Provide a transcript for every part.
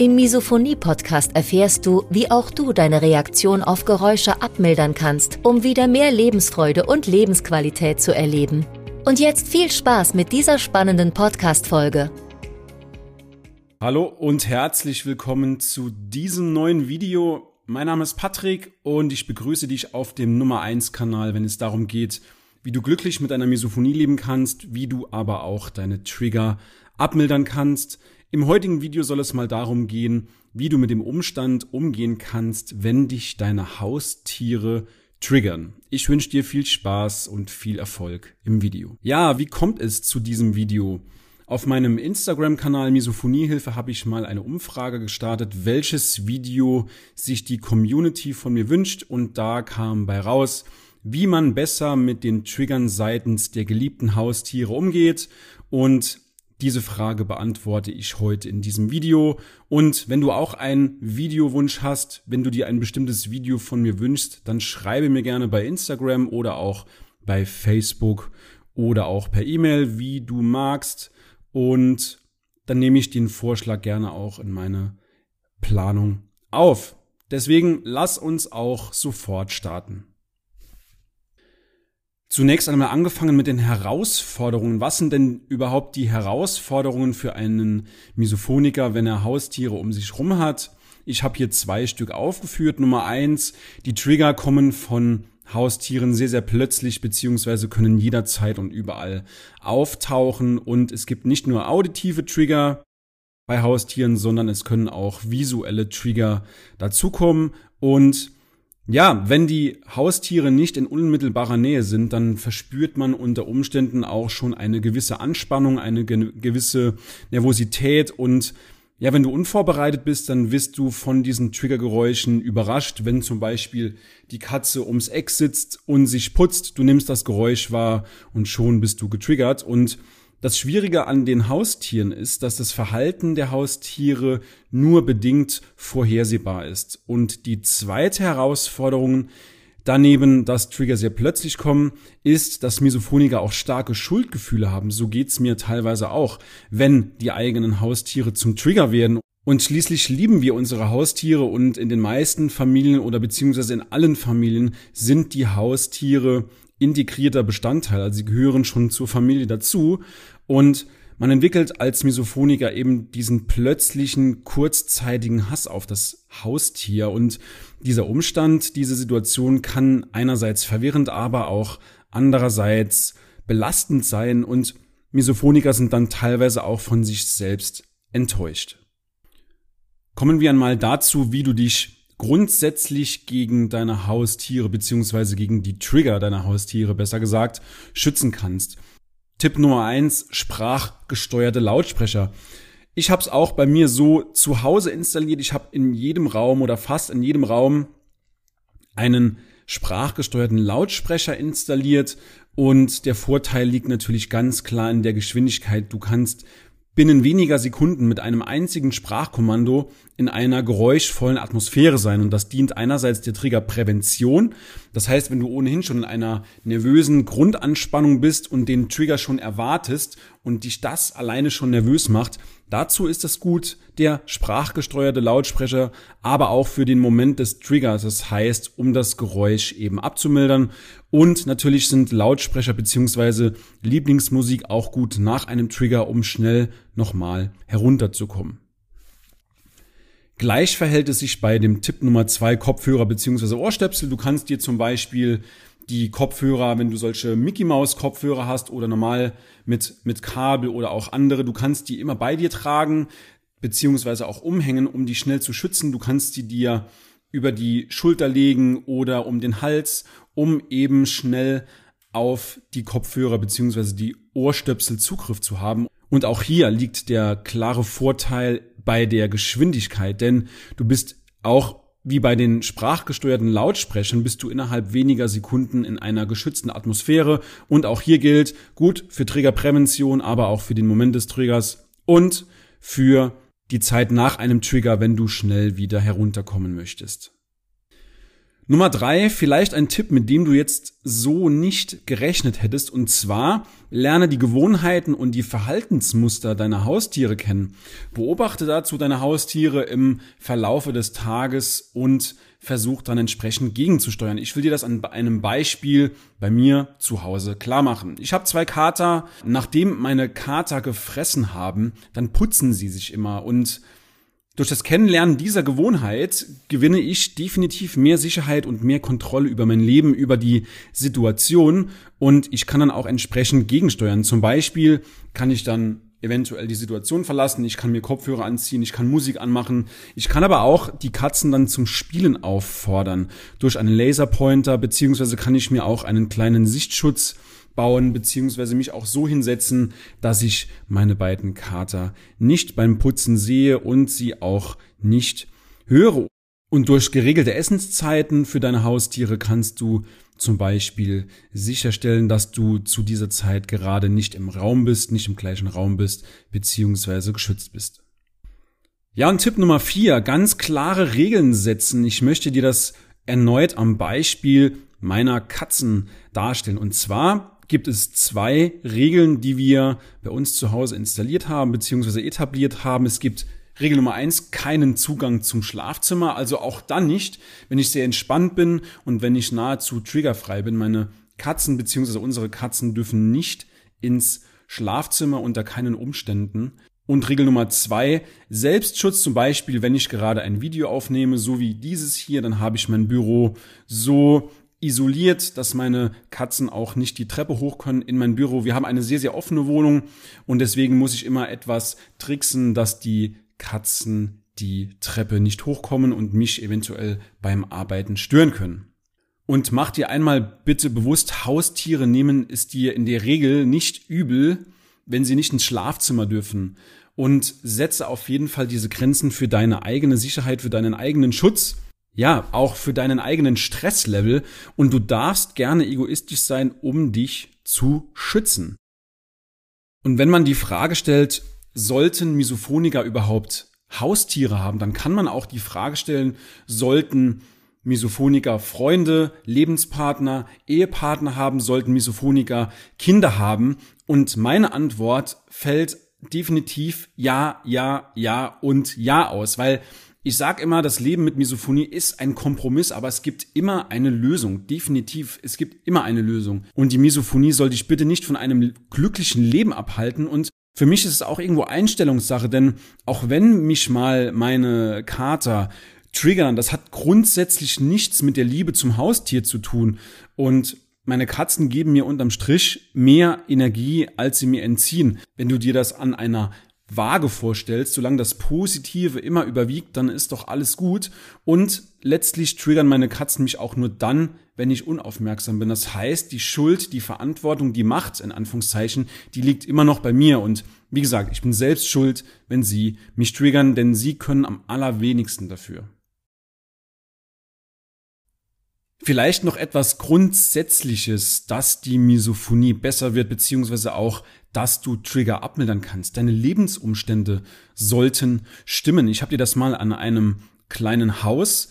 Im Misophonie-Podcast erfährst du, wie auch du deine Reaktion auf Geräusche abmildern kannst, um wieder mehr Lebensfreude und Lebensqualität zu erleben. Und jetzt viel Spaß mit dieser spannenden Podcast-Folge. Hallo und herzlich willkommen zu diesem neuen Video mein Name ist Patrick und ich begrüße dich auf dem Nummer 1 Kanal, wenn es darum geht, wie du glücklich mit deiner Misophonie leben kannst, wie du aber auch deine Trigger abmildern kannst. Im heutigen Video soll es mal darum gehen, wie du mit dem Umstand umgehen kannst, wenn dich deine Haustiere triggern. Ich wünsche dir viel Spaß und viel Erfolg im Video. Ja, wie kommt es zu diesem Video? Auf meinem Instagram-Kanal Misophoniehilfe habe ich mal eine Umfrage gestartet, welches Video sich die Community von mir wünscht und da kam bei raus, wie man besser mit den Triggern seitens der geliebten Haustiere umgeht und diese Frage beantworte ich heute in diesem Video. Und wenn du auch einen Videowunsch hast, wenn du dir ein bestimmtes Video von mir wünschst, dann schreibe mir gerne bei Instagram oder auch bei Facebook oder auch per E-Mail, wie du magst. Und dann nehme ich den Vorschlag gerne auch in meine Planung auf. Deswegen lass uns auch sofort starten. Zunächst einmal angefangen mit den Herausforderungen. Was sind denn überhaupt die Herausforderungen für einen Misophoniker, wenn er Haustiere um sich rum hat? Ich habe hier zwei Stück aufgeführt. Nummer eins, die Trigger kommen von Haustieren sehr, sehr plötzlich beziehungsweise können jederzeit und überall auftauchen. Und es gibt nicht nur auditive Trigger bei Haustieren, sondern es können auch visuelle Trigger dazukommen. Und ja, wenn die Haustiere nicht in unmittelbarer Nähe sind, dann verspürt man unter Umständen auch schon eine gewisse Anspannung, eine gewisse Nervosität und ja, wenn du unvorbereitet bist, dann wirst du von diesen Triggergeräuschen überrascht, wenn zum Beispiel die Katze ums Eck sitzt und sich putzt, du nimmst das Geräusch wahr und schon bist du getriggert. Und das Schwierige an den Haustieren ist, dass das Verhalten der Haustiere nur bedingt vorhersehbar ist. Und die zweite Herausforderung Daneben, dass Trigger sehr plötzlich kommen, ist, dass Misophoniker auch starke Schuldgefühle haben. So geht's mir teilweise auch, wenn die eigenen Haustiere zum Trigger werden. Und schließlich lieben wir unsere Haustiere und in den meisten Familien oder beziehungsweise in allen Familien sind die Haustiere integrierter Bestandteil. Also sie gehören schon zur Familie dazu. Und man entwickelt als Misophoniker eben diesen plötzlichen, kurzzeitigen Hass auf das Haustier und dieser Umstand, diese Situation kann einerseits verwirrend, aber auch andererseits belastend sein und Misophoniker sind dann teilweise auch von sich selbst enttäuscht. Kommen wir einmal dazu, wie du dich grundsätzlich gegen deine Haustiere beziehungsweise gegen die Trigger deiner Haustiere, besser gesagt, schützen kannst. Tipp Nummer eins: sprachgesteuerte Lautsprecher. Ich habe es auch bei mir so zu Hause installiert. Ich habe in jedem Raum oder fast in jedem Raum einen sprachgesteuerten Lautsprecher installiert und der Vorteil liegt natürlich ganz klar in der Geschwindigkeit. Du kannst binnen weniger Sekunden mit einem einzigen Sprachkommando in einer geräuschvollen Atmosphäre sein. Und das dient einerseits der Triggerprävention. Das heißt, wenn du ohnehin schon in einer nervösen Grundanspannung bist und den Trigger schon erwartest und dich das alleine schon nervös macht, dazu ist es gut, der sprachgesteuerte Lautsprecher, aber auch für den Moment des Triggers. Das heißt, um das Geräusch eben abzumildern. Und natürlich sind Lautsprecher beziehungsweise Lieblingsmusik auch gut nach einem Trigger, um schnell nochmal herunterzukommen. Gleich verhält es sich bei dem Tipp Nummer zwei Kopfhörer beziehungsweise Ohrstöpsel. Du kannst dir zum Beispiel die Kopfhörer, wenn du solche Mickey Maus Kopfhörer hast oder normal mit, mit Kabel oder auch andere, du kannst die immer bei dir tragen beziehungsweise auch umhängen, um die schnell zu schützen. Du kannst die dir über die Schulter legen oder um den Hals, um eben schnell auf die Kopfhörer beziehungsweise die Ohrstöpsel Zugriff zu haben. Und auch hier liegt der klare Vorteil bei der Geschwindigkeit, denn du bist auch wie bei den sprachgesteuerten Lautsprechern bist du innerhalb weniger Sekunden in einer geschützten Atmosphäre und auch hier gilt gut für Triggerprävention, aber auch für den Moment des Triggers und für die Zeit nach einem Trigger, wenn du schnell wieder herunterkommen möchtest. Nummer drei, vielleicht ein Tipp, mit dem du jetzt so nicht gerechnet hättest. Und zwar lerne die Gewohnheiten und die Verhaltensmuster deiner Haustiere kennen. Beobachte dazu deine Haustiere im Verlaufe des Tages und versuch dann entsprechend gegenzusteuern. Ich will dir das an einem Beispiel bei mir zu Hause klar machen. Ich habe zwei Kater. Nachdem meine Kater gefressen haben, dann putzen sie sich immer und durch das Kennenlernen dieser Gewohnheit gewinne ich definitiv mehr Sicherheit und mehr Kontrolle über mein Leben, über die Situation. Und ich kann dann auch entsprechend gegensteuern. Zum Beispiel kann ich dann eventuell die Situation verlassen, ich kann mir Kopfhörer anziehen, ich kann Musik anmachen, ich kann aber auch die Katzen dann zum Spielen auffordern. Durch einen Laserpointer, beziehungsweise kann ich mir auch einen kleinen Sichtschutz bauen, beziehungsweise mich auch so hinsetzen, dass ich meine beiden Kater nicht beim Putzen sehe und sie auch nicht höre. Und durch geregelte Essenszeiten für deine Haustiere kannst du zum Beispiel sicherstellen, dass du zu dieser Zeit gerade nicht im Raum bist, nicht im gleichen Raum bist, beziehungsweise geschützt bist. Ja, und Tipp Nummer vier, ganz klare Regeln setzen. Ich möchte dir das erneut am Beispiel meiner Katzen darstellen. Und zwar gibt es zwei Regeln, die wir bei uns zu Hause installiert haben bzw. etabliert haben. Es gibt Regel Nummer eins, keinen Zugang zum Schlafzimmer, also auch dann nicht, wenn ich sehr entspannt bin und wenn ich nahezu triggerfrei bin. Meine Katzen bzw. unsere Katzen dürfen nicht ins Schlafzimmer unter keinen Umständen. Und Regel Nummer zwei, Selbstschutz zum Beispiel, wenn ich gerade ein Video aufnehme, so wie dieses hier, dann habe ich mein Büro so isoliert, dass meine Katzen auch nicht die Treppe hoch können in mein Büro. Wir haben eine sehr, sehr offene Wohnung und deswegen muss ich immer etwas tricksen, dass die Katzen die Treppe nicht hochkommen und mich eventuell beim Arbeiten stören können. Und mach dir einmal bitte bewusst, Haustiere nehmen es dir in der Regel nicht übel, wenn sie nicht ins Schlafzimmer dürfen. Und setze auf jeden Fall diese Grenzen für deine eigene Sicherheit, für deinen eigenen Schutz ja, auch für deinen eigenen Stresslevel und du darfst gerne egoistisch sein, um dich zu schützen. Und wenn man die Frage stellt, sollten Misophoniker überhaupt Haustiere haben, dann kann man auch die Frage stellen, sollten Misophoniker Freunde, Lebenspartner, Ehepartner haben, sollten Misophoniker Kinder haben? Und meine Antwort fällt definitiv ja, ja, ja und ja aus, weil ich sage immer, das Leben mit Misophonie ist ein Kompromiss, aber es gibt immer eine Lösung. Definitiv, es gibt immer eine Lösung. Und die Misophonie soll dich bitte nicht von einem glücklichen Leben abhalten. Und für mich ist es auch irgendwo Einstellungssache, denn auch wenn mich mal meine Kater triggern, das hat grundsätzlich nichts mit der Liebe zum Haustier zu tun. Und meine Katzen geben mir unterm Strich mehr Energie, als sie mir entziehen. Wenn du dir das an einer vage vorstellst, solange das Positive immer überwiegt, dann ist doch alles gut. Und letztlich triggern meine Katzen mich auch nur dann, wenn ich unaufmerksam bin. Das heißt, die Schuld, die Verantwortung, die Macht, in Anführungszeichen, die liegt immer noch bei mir. Und wie gesagt, ich bin selbst schuld, wenn sie mich triggern, denn sie können am allerwenigsten dafür. Vielleicht noch etwas Grundsätzliches, dass die Misophonie besser wird, beziehungsweise auch, dass du Trigger abmildern kannst. Deine Lebensumstände sollten stimmen. Ich habe dir das mal an einem kleinen Haus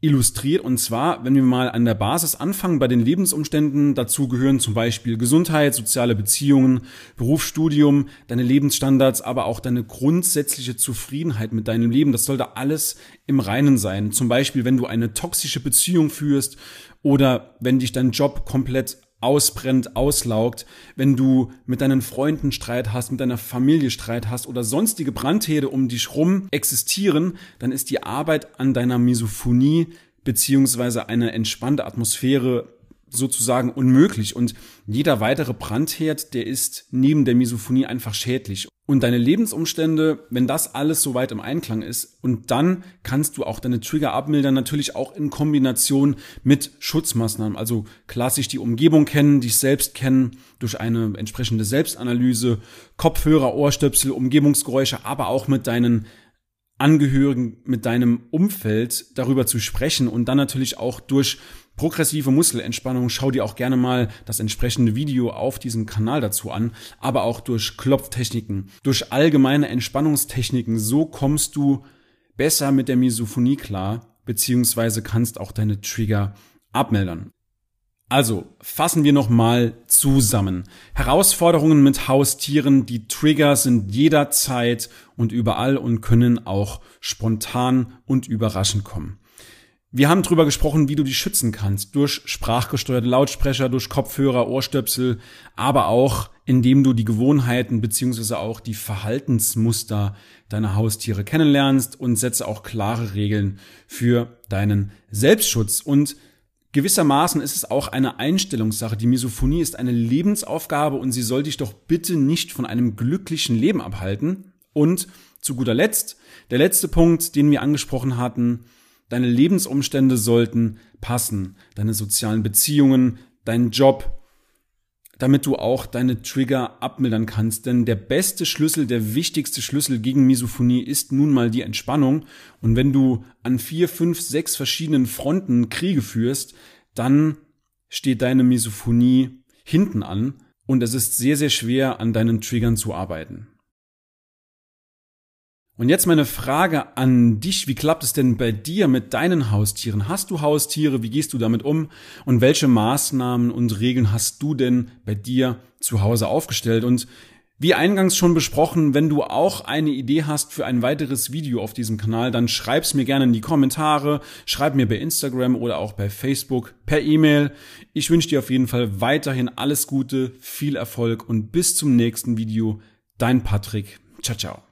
illustriert. Und zwar, wenn wir mal an der Basis anfangen, bei den Lebensumständen, dazu gehören zum Beispiel Gesundheit, soziale Beziehungen, Berufsstudium, deine Lebensstandards, aber auch deine grundsätzliche Zufriedenheit mit deinem Leben. Das sollte alles im Reinen sein. Zum Beispiel, wenn du eine toxische Beziehung führst oder wenn dich dein Job komplett ausbrennt, auslaugt, wenn du mit deinen Freunden Streit hast, mit deiner Familie Streit hast oder sonstige Brandherde um dich rum existieren, dann ist die Arbeit an deiner Misophonie beziehungsweise eine entspannte Atmosphäre sozusagen unmöglich und jeder weitere Brandherd, der ist neben der Misophonie einfach schädlich. Und deine Lebensumstände, wenn das alles so weit im Einklang ist, und dann kannst du auch deine Trigger abmildern, natürlich auch in Kombination mit Schutzmaßnahmen. Also klassisch die Umgebung kennen, dich selbst kennen, durch eine entsprechende Selbstanalyse, Kopfhörer, Ohrstöpsel, Umgebungsgeräusche, aber auch mit deinen Angehörigen, mit deinem Umfeld darüber zu sprechen und dann natürlich auch durch progressive Muskelentspannung, schau dir auch gerne mal das entsprechende Video auf diesem Kanal dazu an, aber auch durch Klopftechniken, durch allgemeine Entspannungstechniken, so kommst du besser mit der Misophonie klar, beziehungsweise kannst auch deine Trigger abmildern. Also fassen wir nochmal zusammen. Herausforderungen mit Haustieren, die Trigger sind jederzeit und überall und können auch spontan und überraschend kommen. Wir haben drüber gesprochen, wie du die schützen kannst. Durch sprachgesteuerte Lautsprecher, durch Kopfhörer, Ohrstöpsel, aber auch indem du die Gewohnheiten beziehungsweise auch die Verhaltensmuster deiner Haustiere kennenlernst und setze auch klare Regeln für deinen Selbstschutz. Und Gewissermaßen ist es auch eine Einstellungssache. Die Misophonie ist eine Lebensaufgabe und sie soll dich doch bitte nicht von einem glücklichen Leben abhalten. Und zu guter Letzt, der letzte Punkt, den wir angesprochen hatten, deine Lebensumstände sollten passen. Deine sozialen Beziehungen, dein Job, damit du auch deine Trigger abmildern kannst. Denn der beste Schlüssel, der wichtigste Schlüssel gegen Misophonie ist nun mal die Entspannung. Und wenn du an vier, fünf, sechs verschiedenen Fronten Kriege führst, dann steht deine Misophonie hinten an und es ist sehr, sehr schwer, an deinen Triggern zu arbeiten. Und jetzt meine Frage an dich. Wie klappt es denn bei dir mit deinen Haustieren? Hast du Haustiere? Wie gehst du damit um? Und welche Maßnahmen und Regeln hast du denn bei dir zu Hause aufgestellt? Und wie eingangs schon besprochen, wenn du auch eine Idee hast für ein weiteres Video auf diesem Kanal, dann schreib's mir gerne in die Kommentare, schreib mir bei Instagram oder auch bei Facebook per E-Mail. Ich wünsche dir auf jeden Fall weiterhin alles Gute, viel Erfolg und bis zum nächsten Video. Dein Patrick. Ciao, ciao.